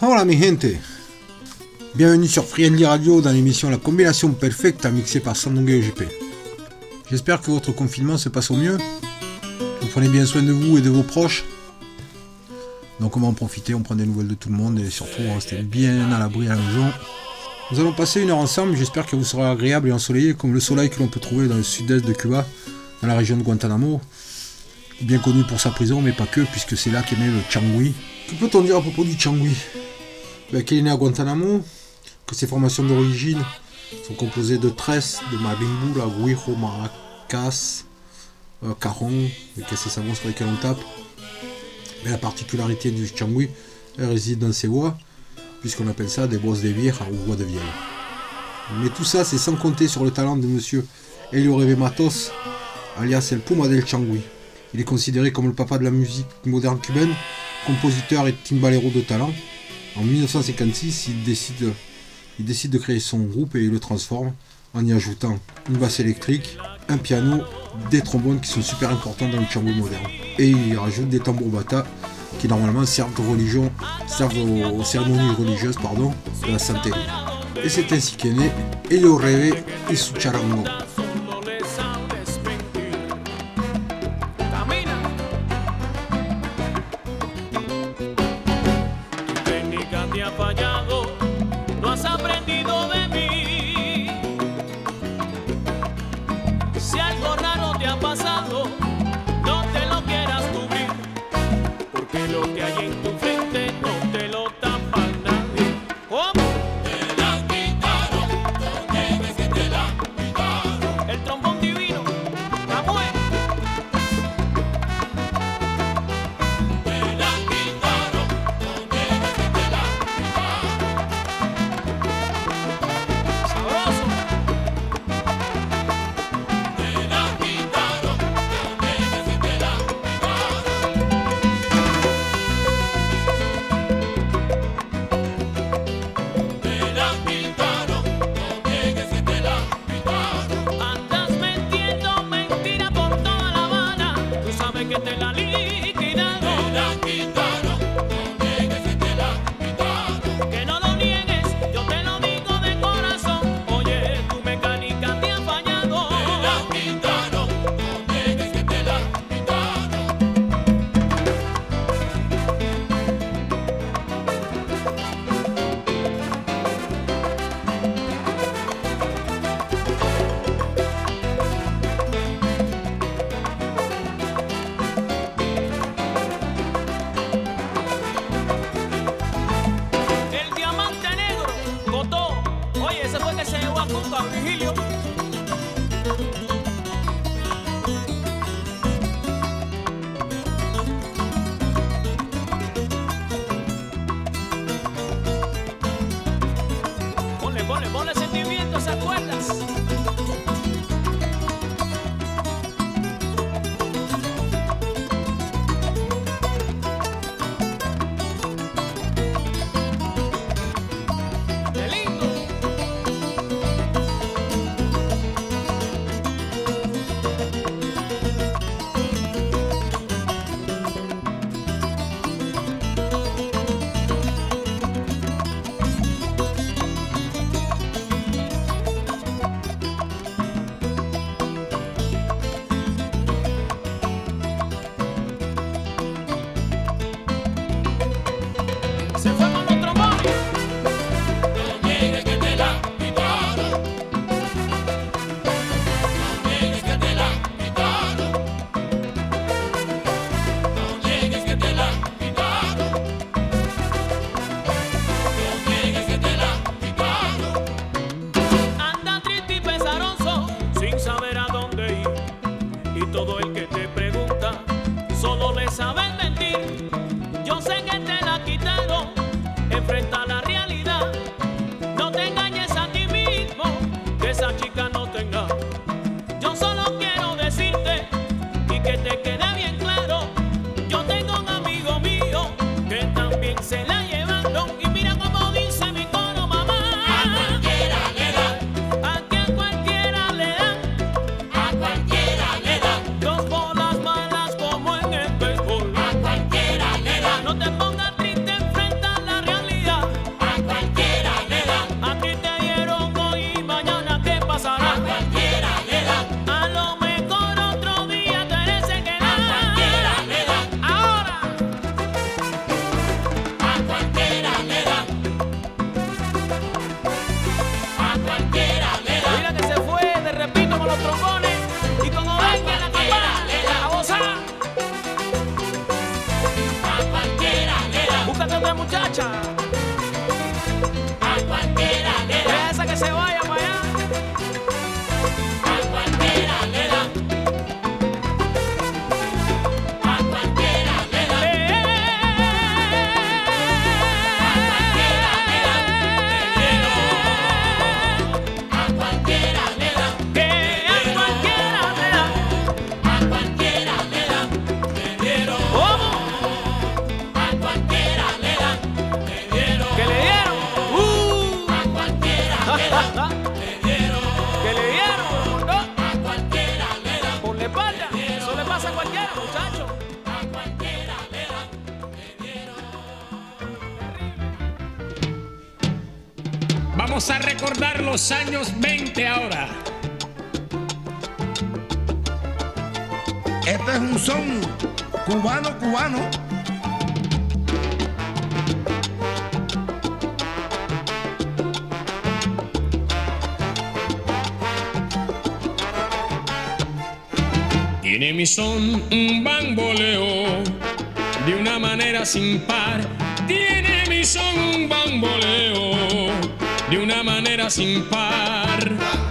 Hola mi gente Bienvenue sur Friendly Radio dans l'émission La combinaison perfecte mixée par Sandongue GP. J'espère que votre confinement se passe au mieux. Vous prenez bien soin de vous et de vos proches. Donc on va en profiter, on prend des nouvelles de tout le monde et surtout on reste bien à l'abri à la maison. Nous allons passer une heure ensemble, j'espère que vous serez agréable et ensoleillé comme le soleil que l'on peut trouver dans le sud-est de Cuba, dans la région de Guantanamo, bien connu pour sa prison, mais pas que, puisque c'est là qu'est né le Changui. Que peut-on dire à propos du Changui? Qu'il est né à Guantanamo, que ses formations d'origine sont composées de tresses, de marimbu, la guiro, maracas, euh, caron, et que c'est savon sur lesquels on tape? Mais la particularité du Changui, réside dans ses voix, puisqu'on appelle ça des bosses de vieilles ou voix de vieille. Mais tout ça, c'est sans compter sur le talent de monsieur Elio Rebe Matos, alias El Puma del Changui. Il est considéré comme le papa de la musique moderne cubaine, compositeur et timbalero de talent. En 1956, il décide, de créer son groupe et il le transforme en y ajoutant une basse électrique, un piano, des trombones qui sont super importants dans le chango moderne. Et il rajoute des tambours bata qui normalement servent, servent aux, cérémonies religieuses de la santé. Et c'est ainsi qu'est né Elio Rebe et su charango. Vamos a recordar los años 20 ahora. Este es un son cubano, cubano. Tiene mi son un bamboleo de una manera sin par. Tiene mi son un de una manera sin par.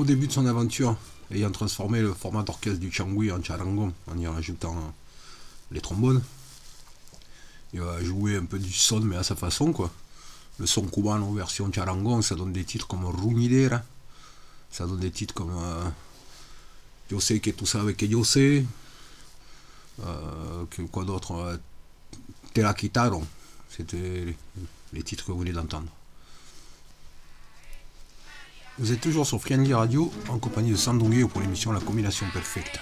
Au début de son aventure, ayant transformé le format d'orchestre du changui en charangon en y rajoutant les trombones. Il va jouer un peu du son, mais à sa façon, quoi. Le son cubano version charangon, ça donne des titres comme Ruñidera, ça donne des titres comme euh, Yo sé que tu sabes que yo sé, euh, que- quoi d'autre euh, Te la quitaron, c'était les titres que vous venez d'entendre. Vous êtes toujours sur Friendly Radio en compagnie de Sandungue pour l'émission La Combination Perfecte.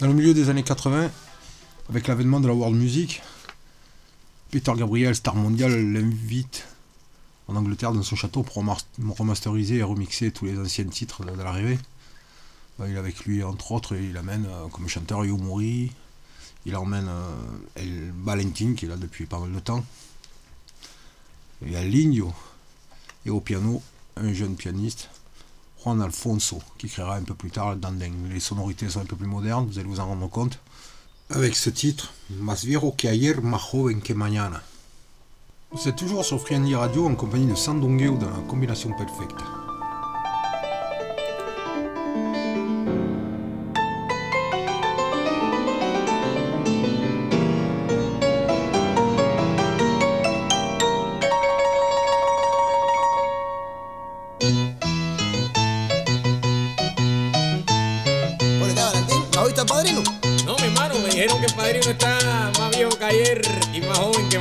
Dans le milieu des années 80, avec l'avènement de la world music, Peter Gabriel, star mondial, l'invite en Angleterre dans son château pour remasteriser et remixer tous les anciens titres de l'arrivée. Bah, il est avec lui, entre autres, il amène euh, comme chanteur Yomori, il emmène euh, El Valentin qui est là depuis pas mal de temps, il y a Ligno, et au piano, un jeune pianiste. Juan Alfonso, qui créera un peu plus tard le dans les sonorités sont un peu plus modernes, vous allez vous en rendre compte. Avec ce titre, Más viejo que ayer, más joven que mañana. C'est toujours sur Friendly Radio en compagnie de Sandongueo dans la combinaison perfecte.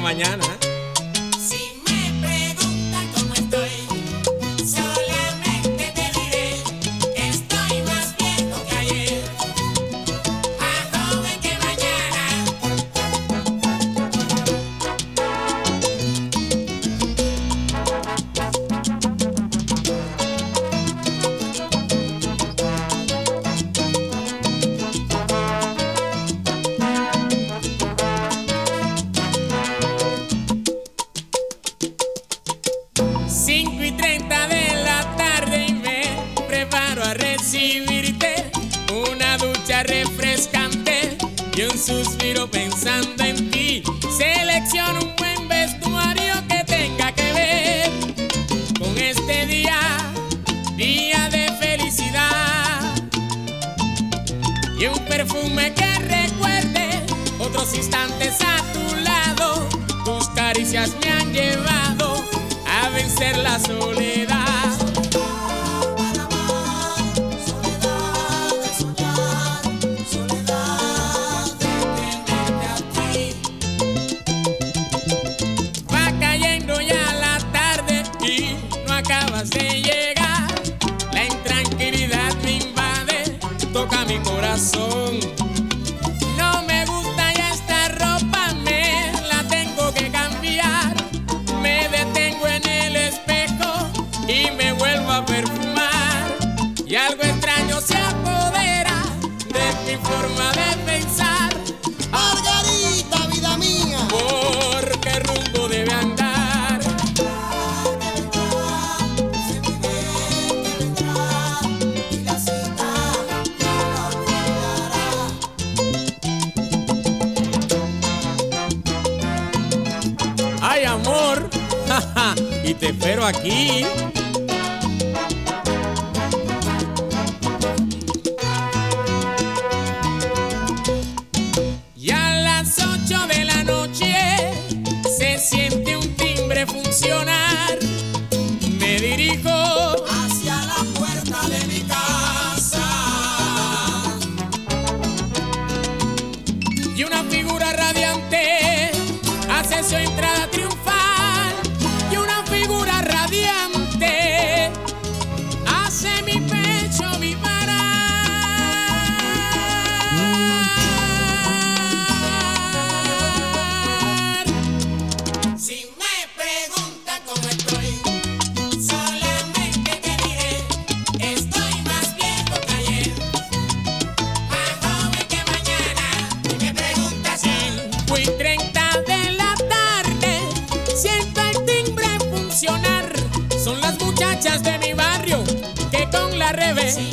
mañana. perfume que recuerde otros instantes a tu lado. Tus caricias me han llevado a vencer la soledad.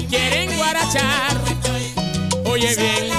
quieren guarachar. Oye bien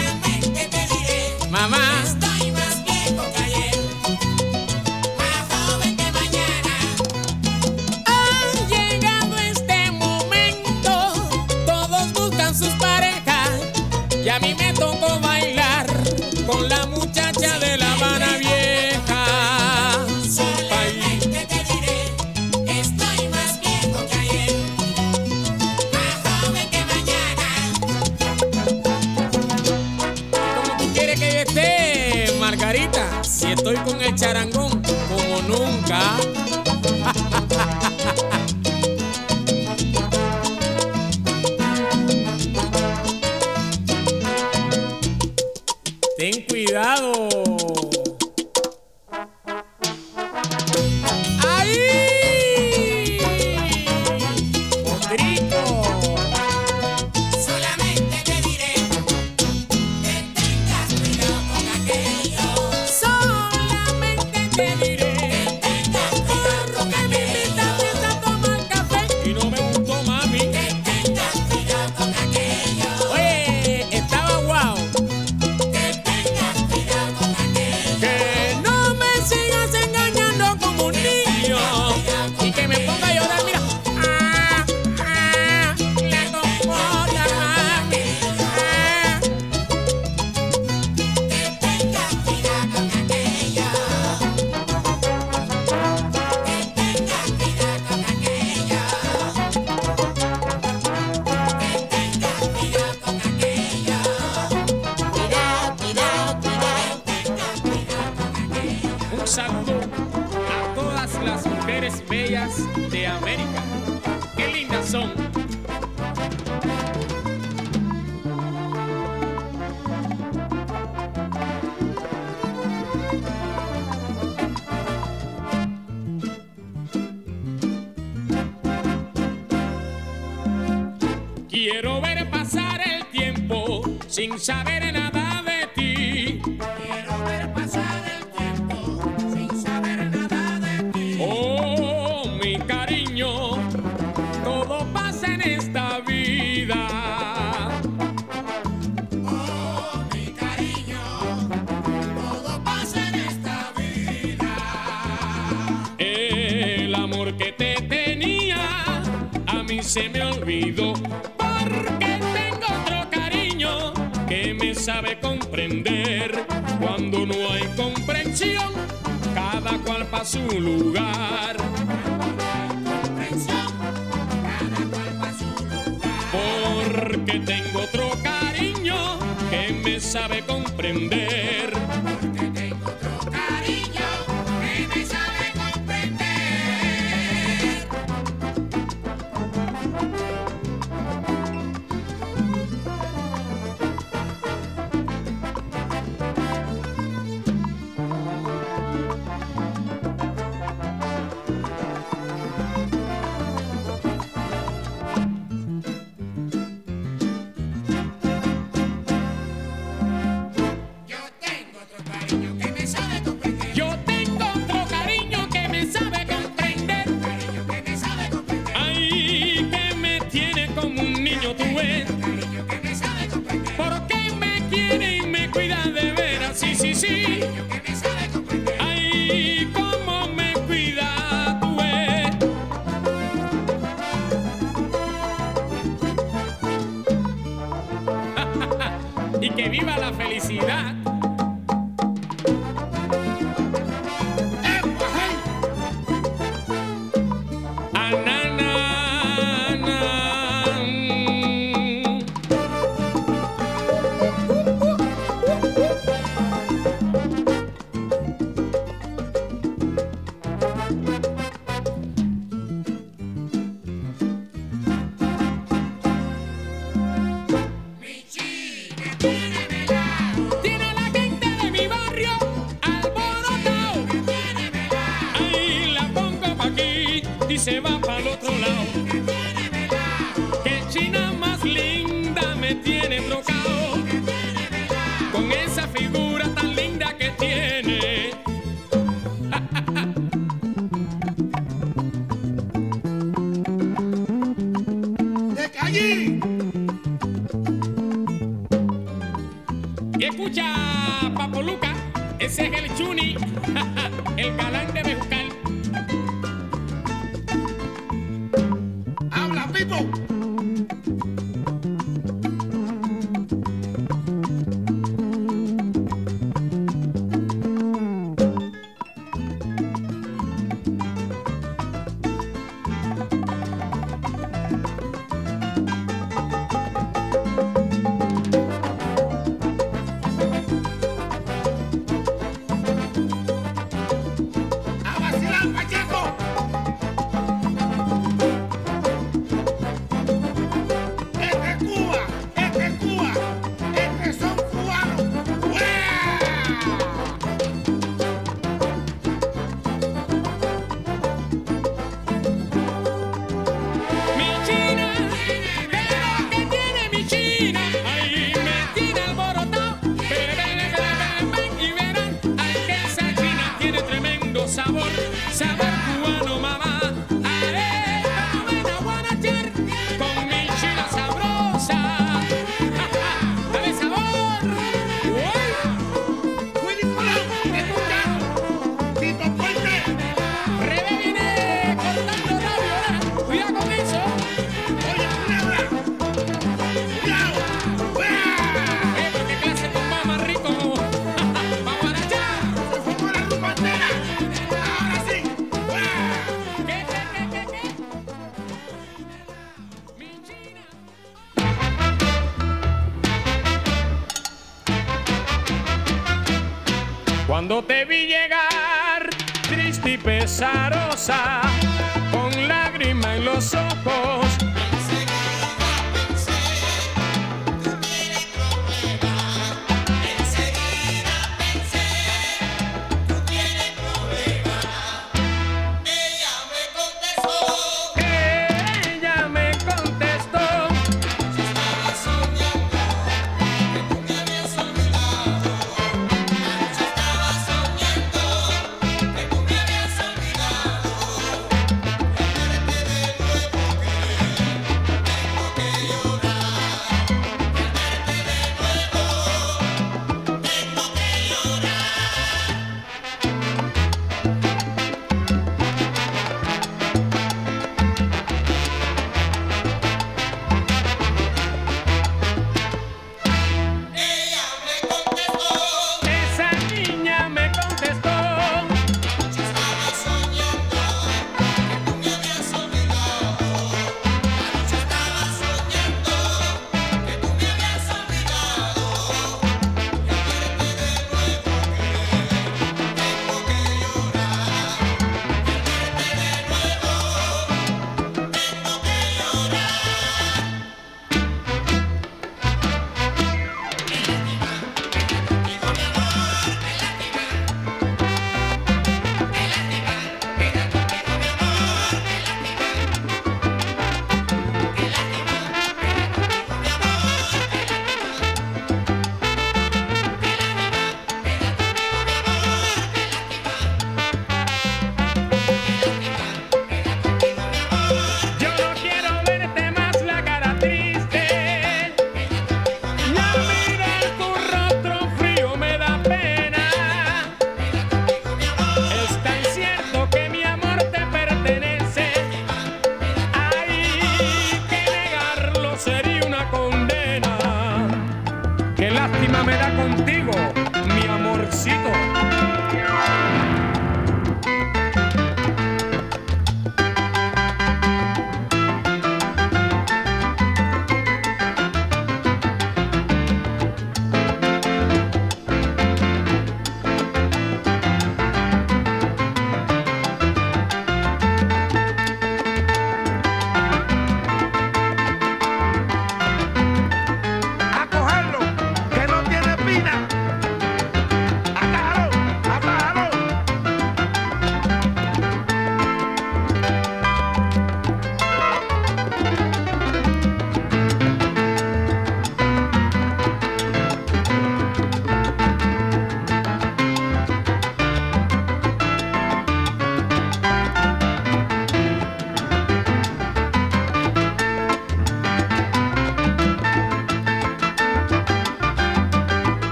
las mujeres bellas de América. ¡Qué lindas son! Quiero ver pasar el tiempo sin saber nada entender. Cuando no hay comprensión, cada cual para su lugar. Porque tengo otro cariño que me sabe comprender. que viva la felicidad.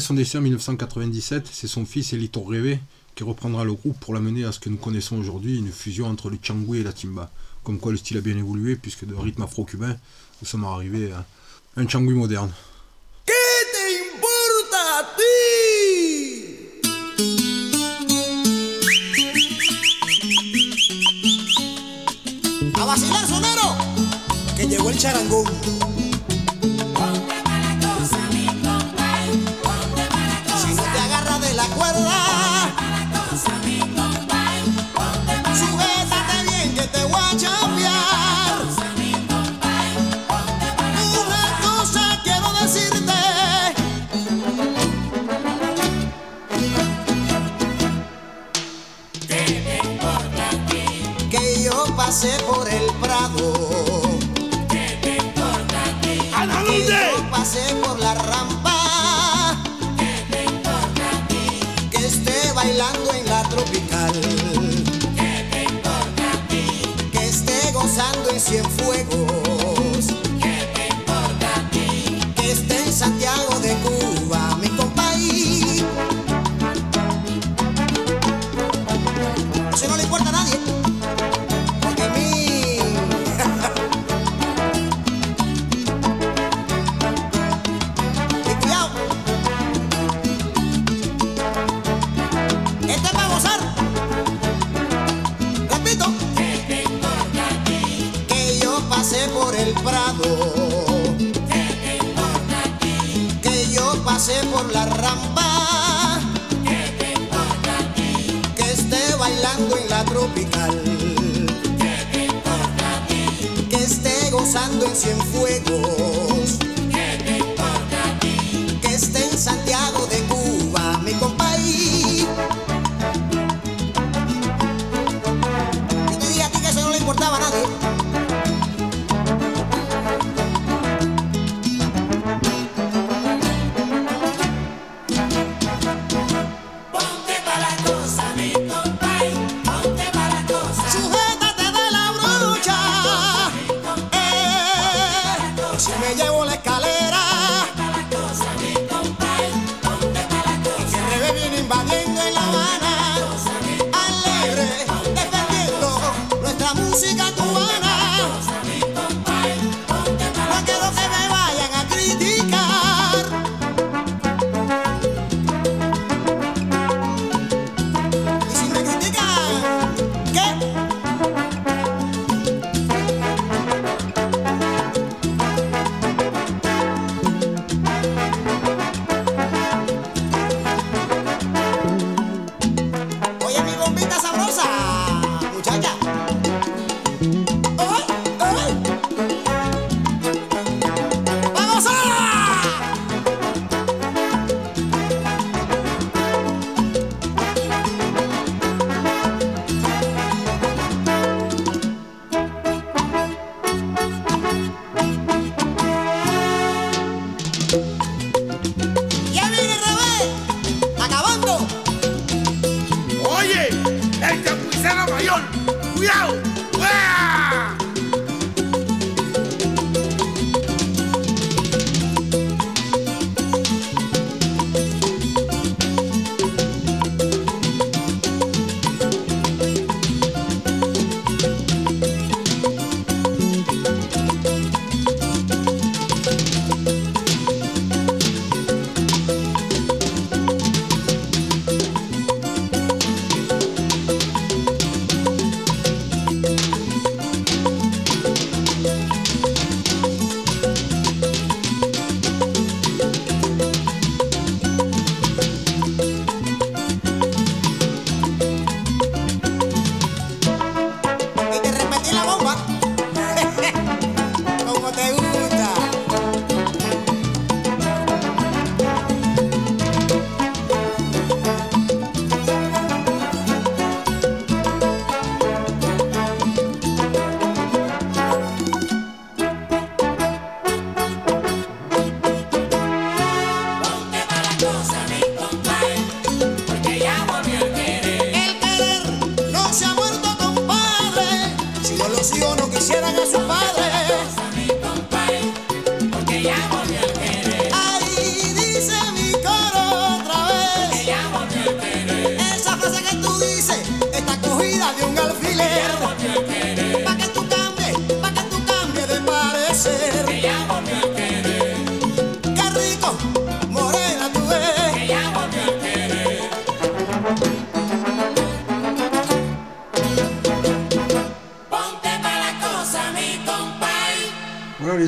son décès en 1997, c'est son fils Elito Reve qui reprendra le groupe pour l'amener à ce que nous connaissons aujourd'hui, une fusion entre le changui et la timba. Comme quoi le style a bien évolué, puisque de rythme afro-cubain, nous sommes arrivés à un changui moderne. bailando.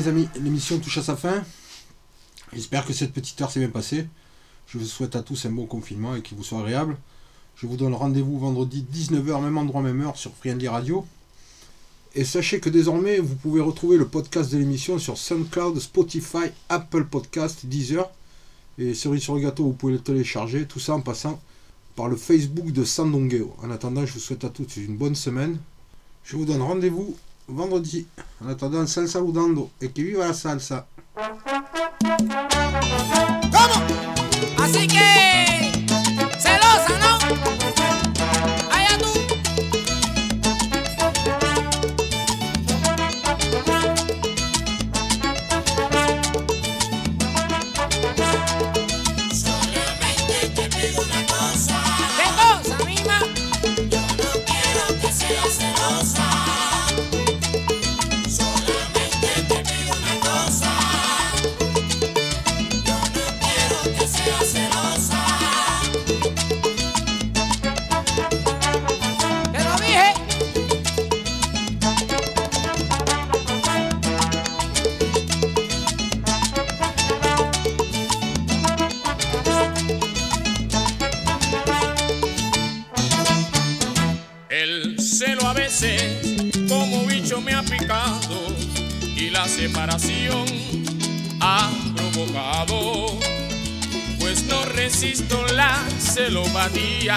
Les amis, l'émission touche à sa fin. J'espère que cette petite heure s'est bien passée. Je vous souhaite à tous un bon confinement et qu'il vous soit agréable. Je vous donne rendez-vous vendredi 19h, même endroit, même heure sur Friendly Radio. Et sachez que désormais, vous pouvez retrouver le podcast de l'émission sur SoundCloud, Spotify, Apple Podcast, Deezer. Et cerise sur le gâteau, vous pouvez le télécharger. Tout ça en passant par le Facebook de Sandongueo. En attendant, je vous souhaite à tous une bonne semaine. Je vous donne rendez-vous vendredi. En attendant, salsa ludando. Et que viva la salsa. Me ha picado y la separación ha provocado. Pues no resisto la celopatía,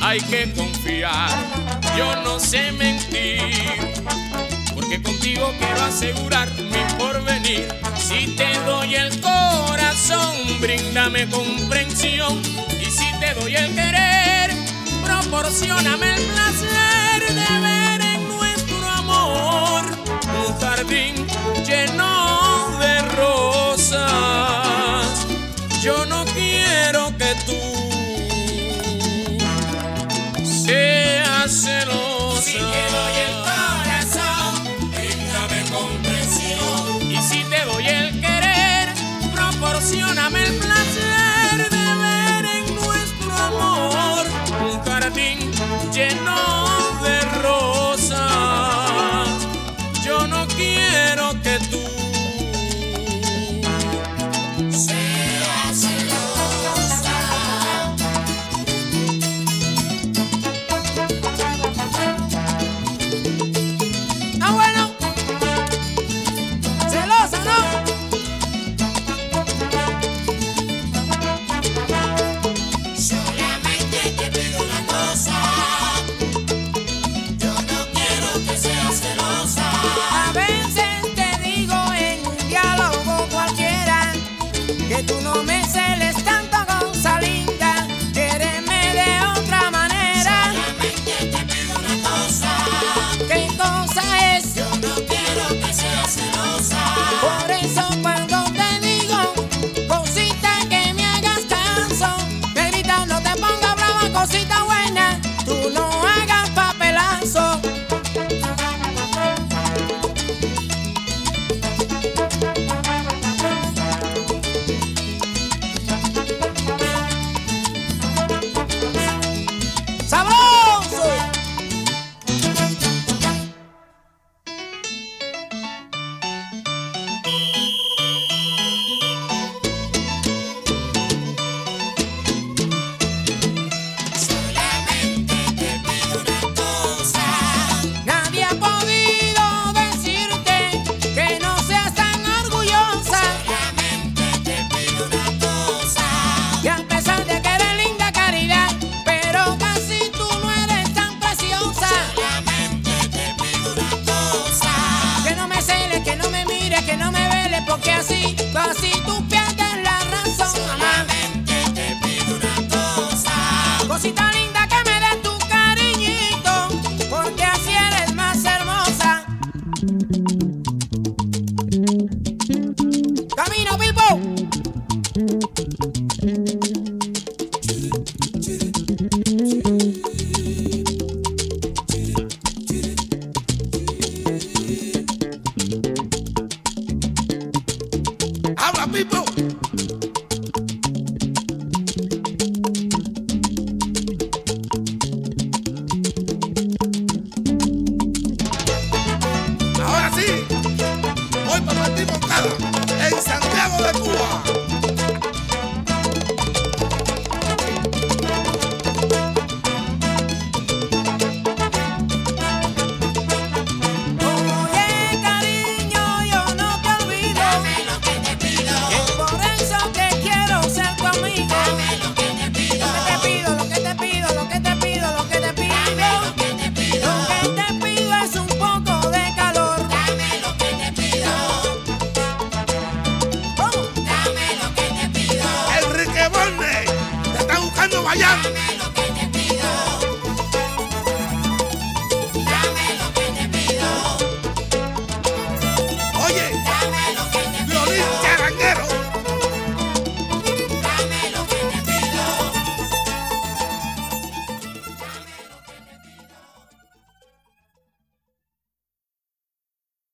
hay que confiar, yo no sé mentir, porque contigo quiero asegurar mi porvenir. Si te doy el corazón, bríndame comprensión, y si te doy el querer, proporcioname el placer de ver un jardín lleno de rosas. Yo no